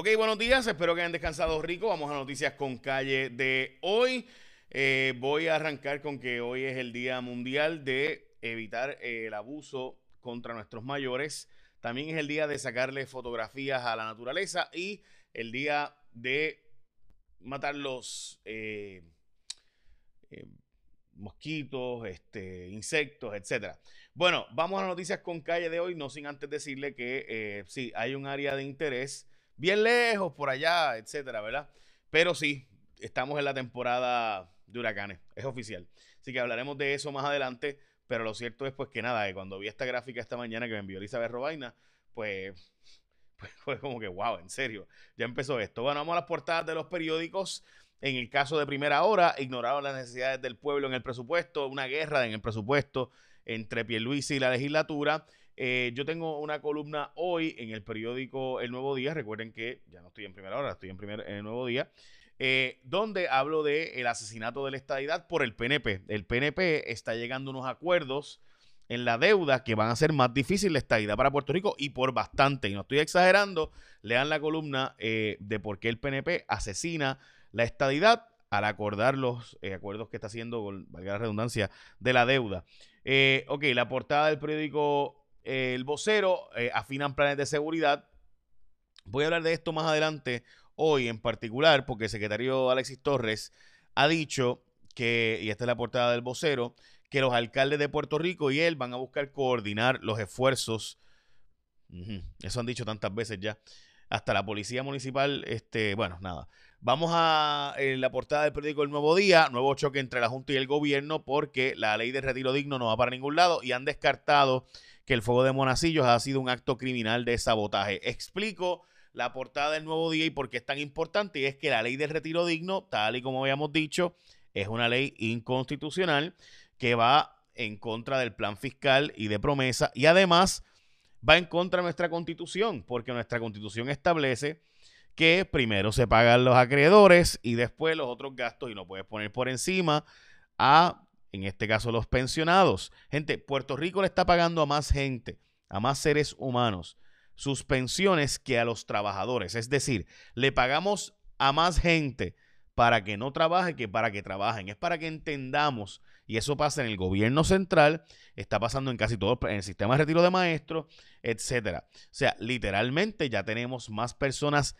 Ok, buenos días, espero que hayan descansado rico. Vamos a noticias con calle de hoy. Eh, voy a arrancar con que hoy es el Día Mundial de evitar eh, el abuso contra nuestros mayores. También es el día de sacarle fotografías a la naturaleza y el día de matar los eh, mosquitos, este, insectos, etcétera. Bueno, vamos a noticias con calle de hoy, no sin antes decirle que sí, hay un área de interés bien lejos, por allá, etcétera, ¿verdad? Pero sí, estamos en la temporada de huracanes, es oficial. Así que hablaremos de eso más adelante, pero lo cierto es pues que nada, que cuando vi esta gráfica esta mañana que me envió Elizabeth Robaina, pues, pues como que, wow, en serio, ya empezó esto. Bueno, vamos a las portadas de los periódicos. En el caso de primera hora, ignoraron las necesidades del pueblo en el presupuesto, una guerra en el presupuesto entre Pierluisi y la legislatura. Eh, yo tengo una columna hoy en el periódico El Nuevo Día. Recuerden que ya no estoy en primera hora, estoy en, primer, el Nuevo Día. Eh, donde hablo del el asesinato de la estadidad por el PNP. El PNP está llegando a unos acuerdos en la deuda que van a ser más difíciles la estadidad para Puerto Rico y por bastante. Y no estoy exagerando, lean la columna eh, de por qué el PNP asesina la estadidad al acordar los acuerdos que está haciendo, valga la redundancia, de la deuda. ok, la portada del periódico el vocero eh, afinan planes de seguridad. Voy a hablar de esto más adelante, hoy en particular, porque el secretario Alexis Torres ha dicho que, y esta es la portada del vocero, que los alcaldes de Puerto Rico y él van a buscar coordinar los esfuerzos. Eso han dicho tantas veces ya. Hasta la policía municipal, este, bueno, nada. Vamos a la portada del periódico El Nuevo Día, nuevo choque entre la Junta y el gobierno porque la ley de retiro digno no va para ningún lado y han descartado que el fuego de Monacillos ha sido un acto criminal de sabotaje. Explico la portada del nuevo día y por qué es tan importante. Y es que la ley del retiro digno, tal y como habíamos dicho, es una ley inconstitucional que va en contra del plan fiscal y de promesa y además va en contra de nuestra constitución, porque nuestra constitución establece que primero se pagan los acreedores y después los otros gastos y no puedes poner por encima a en este caso los pensionados. Gente, Puerto Rico le está pagando a más gente, a más seres humanos, sus pensiones que a los trabajadores. Es decir, le pagamos a más gente para que no trabaje que para que trabajen. Es para que entendamos, y eso pasa en el gobierno central, está pasando en casi todo, en el sistema de retiro de maestros, etcétera. O sea, literalmente ya tenemos más personas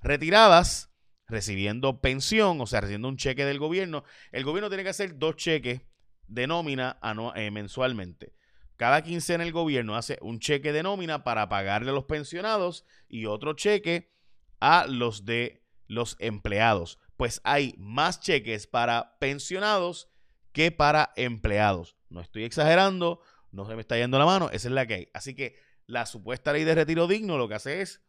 retiradas recibiendo pensión, o sea, recibiendo un cheque del gobierno, el gobierno tiene que hacer dos cheques de nómina eh, mensualmente. Cada quincena el gobierno hace un cheque de nómina para pagarle a los pensionados y otro cheque a los de los empleados. Pues hay más cheques para pensionados que para empleados. No estoy exagerando, no se me está yendo la mano, esa es la que hay. Así que la supuesta ley de retiro digno lo que hace es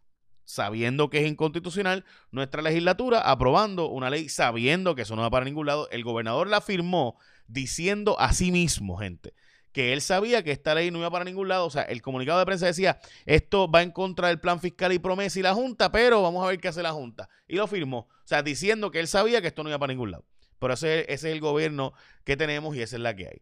sabiendo que es inconstitucional, nuestra legislatura aprobando una ley sabiendo que eso no va para ningún lado. El gobernador la firmó diciendo a sí mismo, gente, que él sabía que esta ley no iba para ningún lado. O sea, el comunicado de prensa decía, esto va en contra del plan fiscal y promesa y la Junta, pero vamos a ver qué hace la Junta. Y lo firmó. O sea, diciendo que él sabía que esto no iba para ningún lado. Pero ese, ese es el gobierno que tenemos y esa es la que hay.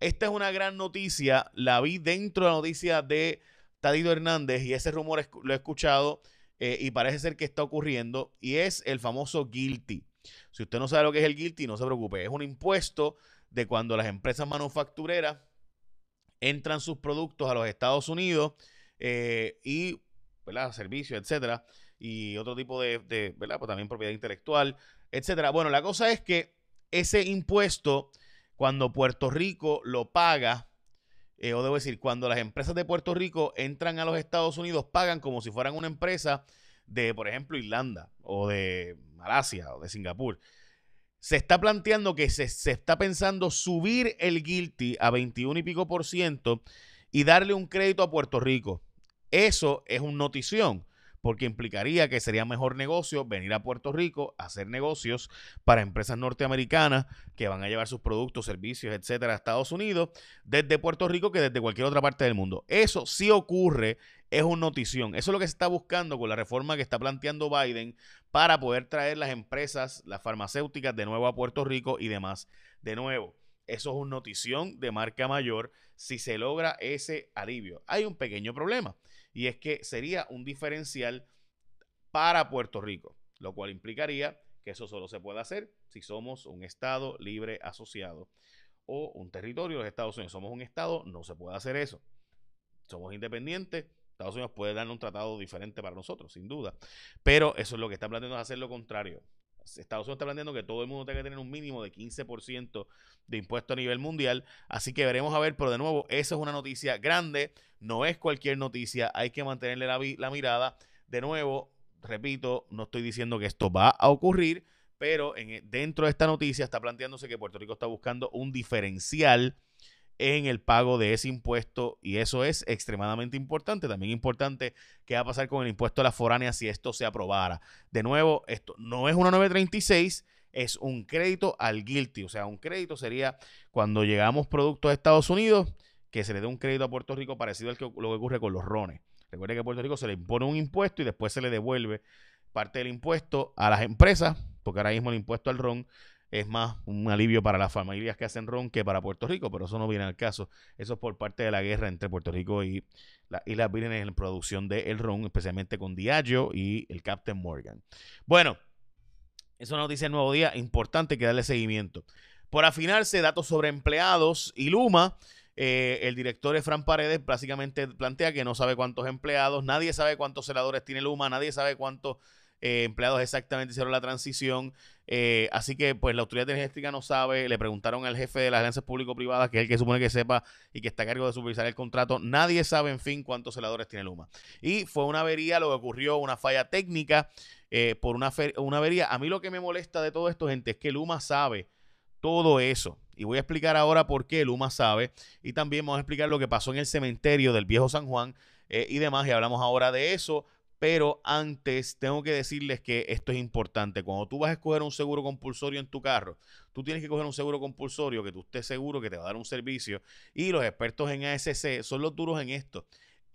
Esta es una gran noticia. La vi dentro de la noticia de Tadito Hernández y ese rumor lo he escuchado eh, y parece ser que está ocurriendo y es el famoso guilty. Si usted no sabe lo que es el guilty, no se preocupe. Es un impuesto de cuando las empresas manufactureras entran sus productos a los Estados Unidos eh, y, ¿verdad? Servicios, etcétera, y otro tipo de, de, ¿verdad? Pues también propiedad intelectual, etcétera. Bueno, la cosa es que ese impuesto, cuando Puerto Rico lo paga, eh, o debo decir, cuando las empresas de Puerto Rico entran a los Estados Unidos, pagan como si fueran una empresa de, por ejemplo, Irlanda o de Malasia o de Singapur. Se está planteando que se, se está pensando subir el guilty a 21 y pico por ciento y darle un crédito a Puerto Rico. Eso es una notición porque implicaría que sería mejor negocio venir a Puerto Rico a hacer negocios para empresas norteamericanas que van a llevar sus productos, servicios, etcétera, a Estados Unidos desde Puerto Rico que desde cualquier otra parte del mundo. Eso sí ocurre, es una notición. Eso es lo que se está buscando con la reforma que está planteando Biden para poder traer las empresas, las farmacéuticas de nuevo a Puerto Rico y demás. De nuevo, eso es una notición de marca mayor si se logra ese alivio. Hay un pequeño problema y es que sería un diferencial para Puerto Rico, lo cual implicaría que eso solo se puede hacer si somos un Estado libre asociado o un territorio de los Estados Unidos. Somos un Estado, no se puede hacer eso. Somos independientes. Estados Unidos puede darnos un tratado diferente para nosotros, sin duda. Pero eso es lo que está planteando hacer lo contrario. Estados Unidos está planteando que todo el mundo tenga que tener un mínimo de 15% de impuesto a nivel mundial. Así que veremos a ver, pero de nuevo, esa es una noticia grande. No es cualquier noticia. Hay que mantenerle la, mirada. De nuevo, repito, no estoy diciendo que esto va a ocurrir, pero en, dentro de esta noticia está planteándose que Puerto Rico está buscando un diferencial en el pago de ese impuesto y eso es extremadamente importante. También importante qué va a pasar con el impuesto a la foránea si esto se aprobara. De nuevo, esto no es una 936, es un crédito al guilty. O sea, un crédito sería cuando llegamos productos a Estados Unidos que se le dé un crédito a Puerto Rico parecido al que lo que ocurre con los rones. Recuerde que a Puerto Rico se le impone un impuesto y después se le devuelve parte del impuesto a las empresas, porque ahora mismo el impuesto al ron es más un alivio para las familias que hacen ron que para Puerto Rico, pero eso no viene al caso. Eso es por parte de la guerra entre Puerto Rico y las Islas Vírgenes en producción del ron, especialmente con Diageo y el Captain Morgan. Bueno, es una noticia del nuevo día importante que darle seguimiento. Por afinarse, datos sobre empleados y Luma. Eh, el director Efran Paredes básicamente plantea que no sabe cuántos empleados, nadie sabe cuántos celadores tiene Luma, nadie sabe cuántos eh, empleados exactamente hicieron la transición. Eh, así que, pues, la autoridad energética no sabe. Le preguntaron al jefe de las agencias público-privadas, que es el que supone que sepa y que está a cargo de supervisar el contrato. Nadie sabe, en fin, cuántos celadores tiene Luma. Y fue una avería lo que ocurrió, una falla técnica por una, una avería. A mí lo que me molesta de todo esto, gente, es que Luma sabe todo eso. Y voy a explicar ahora por qué Luma sabe. Y también vamos a explicar lo que pasó en el cementerio del viejo San Juan eh, y demás. Y hablamos ahora de eso. Pero antes tengo que decirles que esto es importante. Cuando tú vas a escoger un seguro compulsorio en tu carro, tú tienes que coger un seguro compulsorio que tú estés seguro que te va a dar un servicio. Y los expertos en ASC son los duros en esto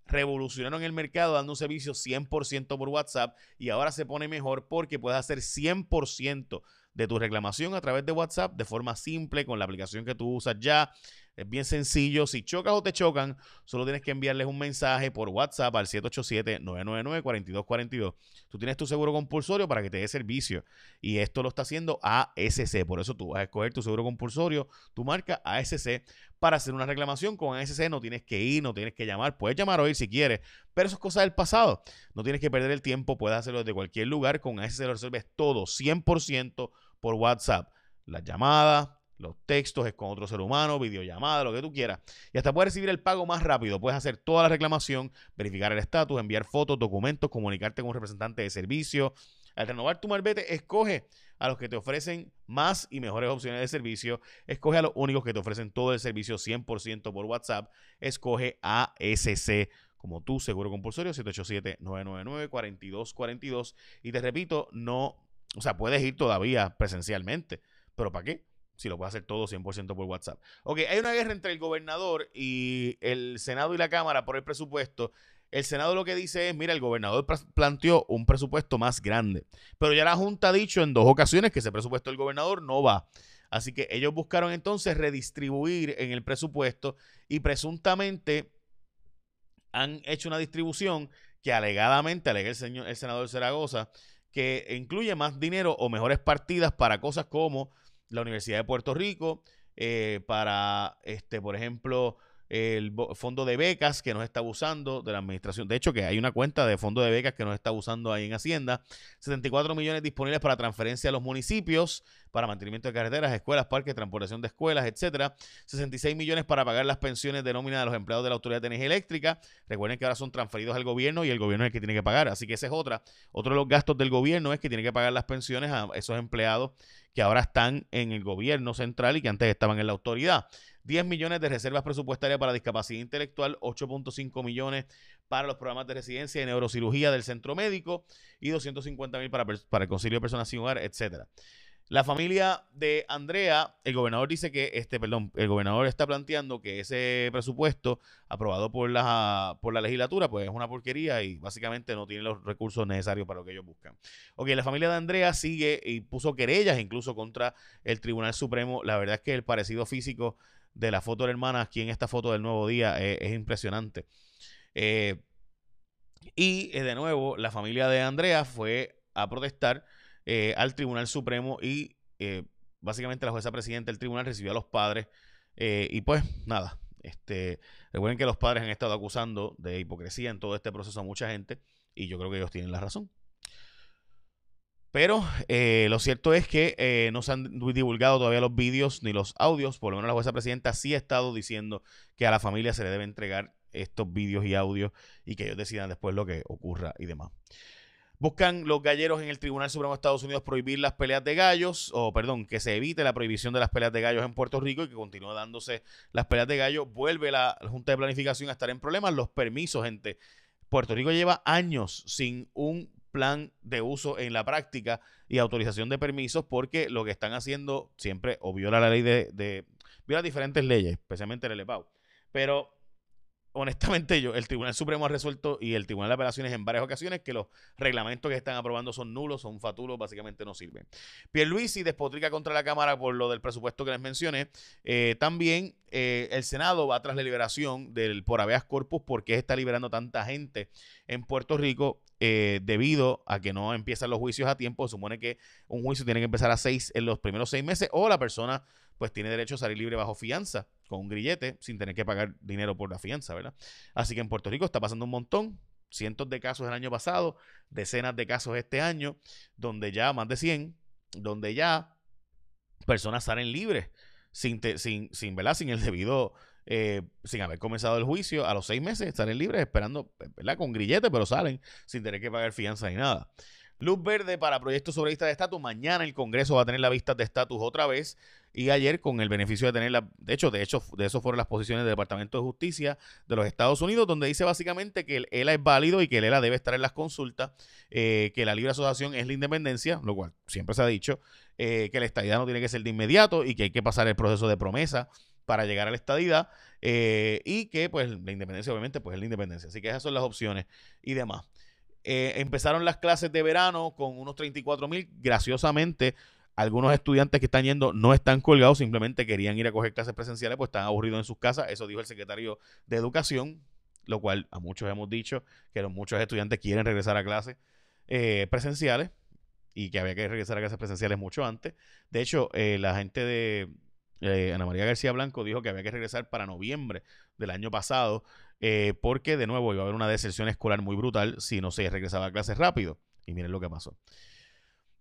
revolucionaron el mercado dando un servicio 100% por WhatsApp y ahora se pone mejor porque puedes hacer 100% de tu reclamación a través de WhatsApp de forma simple con la aplicación que tú usas ya. Es bien sencillo. Si chocas o te chocan, solo tienes que enviarles un mensaje por WhatsApp al 787-999-4242. Tú tienes tu seguro compulsorio para que te dé servicio. Y esto lo está haciendo ASC. Por eso tú vas a escoger tu seguro compulsorio, tu marca ASC, para hacer una reclamación con ASC. No tienes que ir, no tienes que llamar. Puedes llamar ir si quieres, pero eso es cosa del pasado. No tienes que perder el tiempo. Puedes hacerlo desde cualquier lugar. Con ASC lo resuelves todo, 100% por WhatsApp. Las llamadas, los textos es con otro ser humano, videollamada, lo que tú quieras. Y hasta puedes recibir el pago más rápido. Puedes hacer toda la reclamación, verificar el estatus, enviar fotos, documentos, comunicarte con un representante de servicio. Al renovar tu malvete, escoge a los que te ofrecen más y mejores opciones de servicio. Escoge a los únicos que te ofrecen todo el servicio 100% por WhatsApp. Escoge ASC como tu seguro compulsorio 787-999-4242. Y te repito, no o sea, puedes ir todavía presencialmente, pero ¿para qué? Si lo puedes hacer todo 100% por WhatsApp. Ok, hay una guerra entre el gobernador y el Senado y la Cámara por el presupuesto. El Senado lo que dice es, mira, el gobernador planteó un presupuesto más grande, pero ya la Junta ha dicho en dos ocasiones que ese presupuesto del gobernador no va. Así que ellos buscaron entonces redistribuir en el presupuesto y presuntamente han hecho una distribución que alegadamente, alega el, señor, el senador Zaragoza, que incluye más dinero o mejores partidas para cosas como la Universidad de Puerto Rico, eh, para, este, por ejemplo, el fondo de becas que nos está abusando de la administración. De hecho, que hay una cuenta de fondo de becas que nos está abusando ahí en Hacienda. 74 millones disponibles para transferencia a los municipios, para mantenimiento de carreteras, escuelas, parques, transportación de escuelas, etcétera. 66 millones para pagar las pensiones de nómina de los empleados de la Autoridad de Energía Eléctrica. Recuerden que ahora son transferidos al gobierno y el gobierno es el que tiene que pagar. Así que esa es otra. Otro de los gastos del gobierno es que tiene que pagar las pensiones a esos empleados que ahora están en el gobierno central y que antes estaban en la autoridad. 10 millones de reservas presupuestarias para discapacidad intelectual, 8.5 millones para los programas de residencia y neurocirugía del centro médico y 250 mil para, para el concilio de personas sin hogar, etcétera. La familia de Andrea, el gobernador dice que, este, perdón, el gobernador está planteando que ese presupuesto aprobado por la, por la legislatura, pues es una porquería y básicamente no tiene los recursos necesarios para lo que ellos buscan. Ok, la familia de Andrea sigue y puso querellas incluso contra el Tribunal Supremo. La verdad es que el parecido físico de la foto de la hermana aquí en esta foto del nuevo día es, impresionante. Eh, Y eh, de nuevo, la familia de Andrea fue a protestar eh, al Tribunal Supremo y eh, básicamente la jueza presidenta del tribunal recibió a los padres y pues nada, este, recuerden que los padres han estado acusando de hipocresía en todo este proceso a mucha gente y yo creo que ellos tienen la razón. Pero lo cierto es que no se han divulgado todavía los vídeos ni los audios. Por lo menos la jueza presidenta sí ha estado diciendo que a la familia se le debe entregar estos vídeos y audios y que ellos decidan después lo que ocurra y demás. Buscan los galleros en el Tribunal Supremo de Estados Unidos prohibir las peleas de gallos, o perdón, que se evite la prohibición de las peleas de gallos en Puerto Rico y que continúe dándose las peleas de gallos. Vuelve la Junta de Planificación a estar en problemas. Los permisos, gente. Puerto Rico lleva años sin un plan de uso en la práctica y autorización de permisos porque lo que están haciendo siempre o viola la ley de, de viola diferentes leyes, especialmente el EPAU. Pero honestamente yo, el Tribunal Supremo ha resuelto y el Tribunal de Apelaciones en varias ocasiones que los reglamentos que están aprobando son nulos, son fatulos, básicamente no sirven. Pierluisi despotrica contra la Cámara por lo del presupuesto que les mencioné. Eh, también eh, el Senado va tras la liberación del por habeas corpus porque está liberando tanta gente en Puerto Rico eh, debido a que no empiezan los juicios a tiempo. Se supone que un juicio tiene que empezar a seis en los primeros seis meses o la persona pues tiene derecho a salir libre bajo fianza con un grillete sin tener que pagar dinero por la fianza, ¿verdad? Así que en Puerto Rico está pasando un montón, cientos de casos el año pasado, decenas de casos este año, donde ya más de 100, donde ya personas salen libres sin, sin, sin, ¿verdad? sin el debido, eh, sin haber comenzado el juicio, a los seis meses salen libres esperando, ¿verdad? Con grillete, pero salen sin tener que pagar fianza ni nada. Luz verde para proyectos sobre vista de estatus. Mañana el Congreso va a tener la vista de estatus otra vez. Y ayer, con el beneficio de tenerla, de hecho, de hecho, de eso fueron las posiciones del Departamento de Justicia de los Estados Unidos, donde dice básicamente que el ELA es válido y que el ELA debe estar en las consultas, eh, que la libre asociación es la independencia, lo cual siempre se ha dicho, eh, que la estadidad no tiene que ser de inmediato y que hay que pasar el proceso de promesa para llegar a la estadidad eh, y que pues la independencia obviamente pues es la independencia. Así que esas son las opciones y demás. Empezaron las clases de verano con unos 34 mil. Graciosamente, algunos estudiantes que están yendo no están colgados, simplemente querían ir a coger clases presenciales, pues están aburridos en sus casas. Eso dijo el secretario de Educación, lo cual a muchos hemos dicho que los muchos estudiantes quieren regresar a clases eh, presenciales y que había que regresar a clases presenciales mucho antes. De hecho, eh, la gente de Ana María García Blanco dijo que había que regresar para noviembre del año pasado eh, porque de nuevo iba a haber una deserción escolar muy brutal si no se regresaba a clases rápido. Y miren lo que pasó.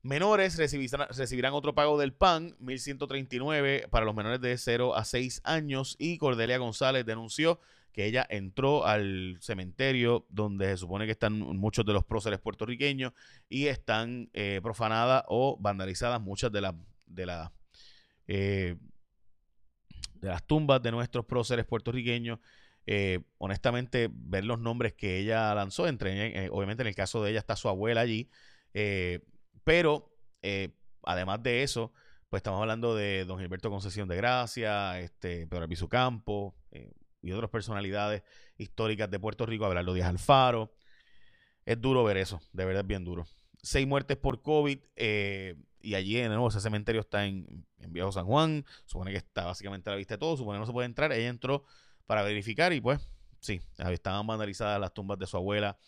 Menores recibirán, otro pago del PAN, 1.139 para los menores de 0 a 6 años. Y Cordelia González denunció que ella entró al cementerio donde se supone que están muchos de los próceres puertorriqueños y están eh, profanadas o vandalizadas muchas de las de, la, eh, de las tumbas de nuestros próceres puertorriqueños. Eh, honestamente, ver los nombres que ella lanzó, entre, eh, obviamente en el caso de ella está su abuela allí, eh, pero además de eso, pues estamos hablando de don Gilberto Concesión de Gracia, este, Pedro Albizu Campo y otras personalidades históricas de Puerto Rico, Abelardo Díaz Alfaro. Es duro ver eso, de verdad es bien duro. Seis muertes por COVID y allí de nuevo ese cementerio está en, en Viejo San Juan, supone que está básicamente la vista de todo, supone que no se puede entrar, ella entró para verificar y pues sí, estaban vandalizadas las tumbas de su abuela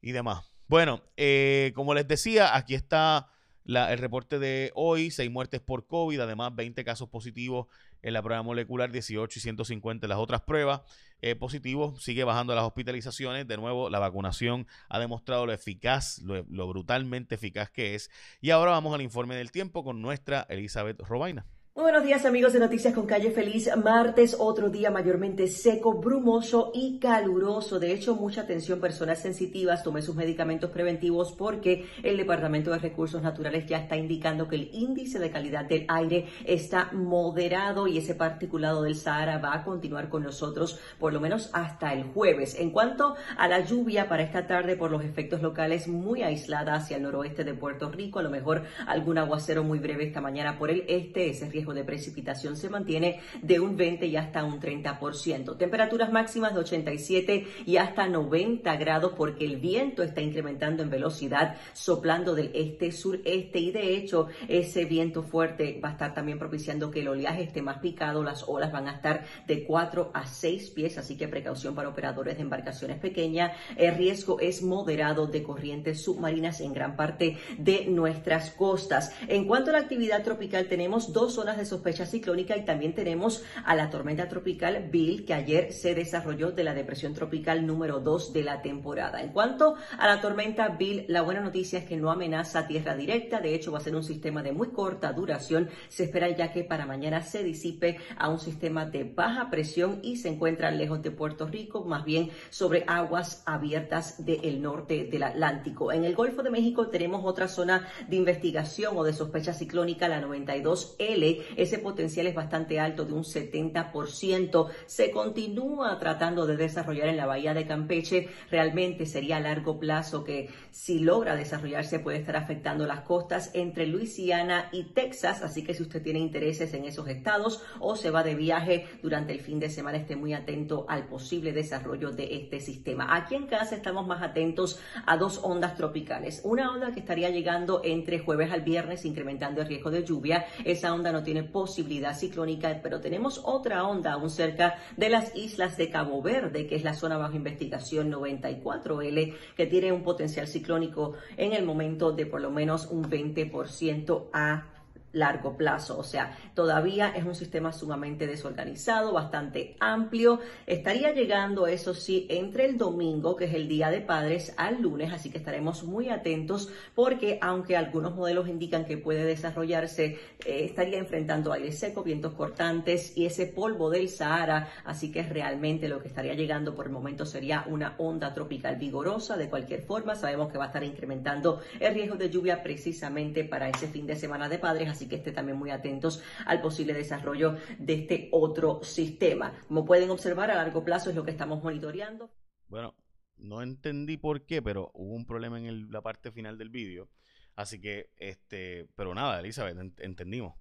y demás. Bueno, eh, como les decía, aquí está el reporte de hoy, seis muertes por COVID, además 20 casos positivos en la prueba molecular, 18 y 150 en las otras pruebas eh, positivos, sigue bajando las hospitalizaciones, de nuevo la vacunación ha demostrado lo eficaz, lo, lo brutalmente eficaz que es. Y ahora vamos al informe del tiempo con nuestra Elizabeth Robaina. Muy buenos días amigos de Noticias con Calle Feliz. Martes, otro día mayormente seco, brumoso y caluroso. De hecho, mucha atención personas sensitivas. Tome sus medicamentos preventivos porque el Departamento de Recursos Naturales ya está indicando que el índice de calidad del aire está moderado y ese particulado del Sahara va a continuar con nosotros por lo menos hasta el jueves. En cuanto a la lluvia para esta tarde por los efectos locales muy aislada hacia el noroeste de Puerto Rico, a lo mejor algún aguacero muy breve esta mañana por el este, ese riesgo de precipitación se mantiene de un 20 y hasta un 30%. Temperaturas máximas de 87 y hasta 90 grados porque el viento está incrementando en velocidad, soplando del este-sureste y de hecho ese viento fuerte va a estar también propiciando que el oleaje esté más picado, las olas van a estar de 4 a 6 pies, así que precaución para operadores de embarcaciones pequeñas. El riesgo es moderado de corrientes submarinas en gran parte de nuestras costas. En cuanto a la actividad tropical, tenemos dos zonas de sospecha ciclónica y también tenemos a la tormenta tropical Bill, que ayer se desarrolló de la depresión tropical número 2 de la temporada. En cuanto a la tormenta Bill, la buena noticia es que no amenaza tierra directa, de hecho va a ser un sistema de muy corta duración. Se espera ya que para mañana se disipe a un sistema de baja presión y se encuentra lejos de Puerto Rico, más bien sobre aguas abiertas del norte del Atlántico. En el Golfo de México tenemos otra zona de investigación o de sospecha ciclónica, la 92L. Ese potencial es bastante alto, de un 70%. Se continúa tratando de desarrollar en la bahía de Campeche. Realmente sería a largo plazo que si logra desarrollarse puede estar afectando las costas entre Luisiana y Texas. Así que si usted tiene intereses en esos estados o se va de viaje durante el fin de semana, esté muy atento al posible desarrollo de este sistema. Aquí en casa estamos más atentos a dos ondas tropicales. Una onda que estaría llegando entre jueves al viernes, incrementando el riesgo de lluvia. Esa onda no tiene posibilidad ciclónica, pero tenemos otra onda aún cerca de las islas de Cabo Verde, que es la zona bajo investigación 94L, que tiene un potencial ciclónico en el momento de por lo menos un 20% a largo plazo. O sea, todavía es un sistema sumamente desorganizado, bastante amplio. Estaría llegando, eso sí, entre el domingo, que es el Día de Padres, al lunes, así que estaremos muy atentos porque aunque algunos modelos indican que puede desarrollarse, eh, estaría enfrentando aire seco, vientos cortantes y ese polvo del Sahara, así que realmente lo que estaría llegando por el momento sería una onda tropical vigorosa. De cualquier forma, sabemos que va a estar incrementando el riesgo de lluvia precisamente para ese fin de semana de padres, así que estén también muy atentos al posible desarrollo de este otro sistema. Como pueden observar, a largo plazo es lo que estamos monitoreando. Bueno, no entendí por qué, pero hubo un problema en la parte final del vídeo. Así que, este, pero nada, Elizabeth, entendimos.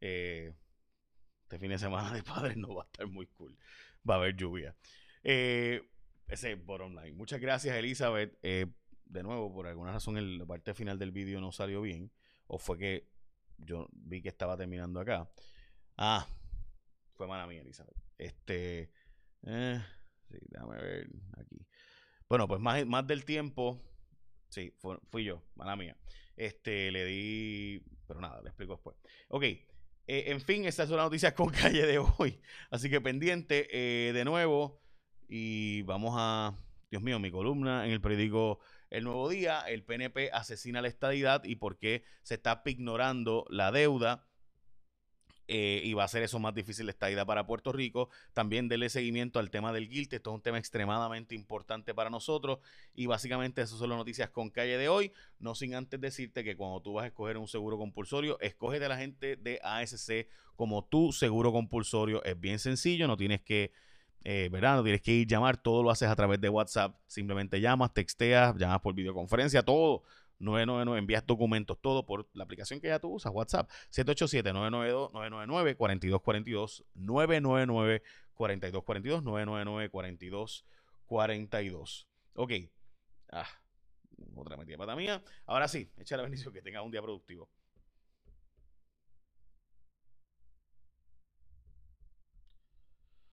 Eh, este fin de semana de padres no va a estar muy cool. Va a haber lluvia. Eh, ese bottom line. Muchas gracias, Elizabeth. Eh, de nuevo, por alguna razón, la parte final del vídeo no salió bien. O fue que yo vi que estaba terminando acá. Ah, fue mala mía, Elizabeth. Este. Eh, sí, déjame ver aquí. Bueno, pues más, más del tiempo. Sí, fui yo, mala mía. Este, le di. Pero nada, le explico después. Ok. Eh, en fin, estas son las noticias con calle de hoy. Así que pendiente eh, de nuevo. Y vamos a. Dios mío, mi columna en el periódico el nuevo día, el PNP asesina la estadidad y por qué se está ignorando la deuda. Eh, y va a ser eso más difícil la estadidad para Puerto Rico. También dele seguimiento al tema del GILT. Esto es un tema extremadamente importante para nosotros. Y básicamente esas son las noticias con calle de hoy. No sin antes decirte que cuando tú vas a escoger un seguro compulsorio, escoge de la gente de ASC como tu seguro compulsorio. Es bien sencillo, no tienes que eh, ¿verdad? No tienes que ir llamar, todo lo haces a través de WhatsApp. Simplemente llamas, texteas, llamas por videoconferencia, todo. 999, envías documentos, todo por la aplicación que ya tú usas, WhatsApp. 787-992-999-4242. 999-4242. 999-4242. Ok. Ah, otra metida pata mía. Ahora sí, echa la bendición que tenga un día productivo.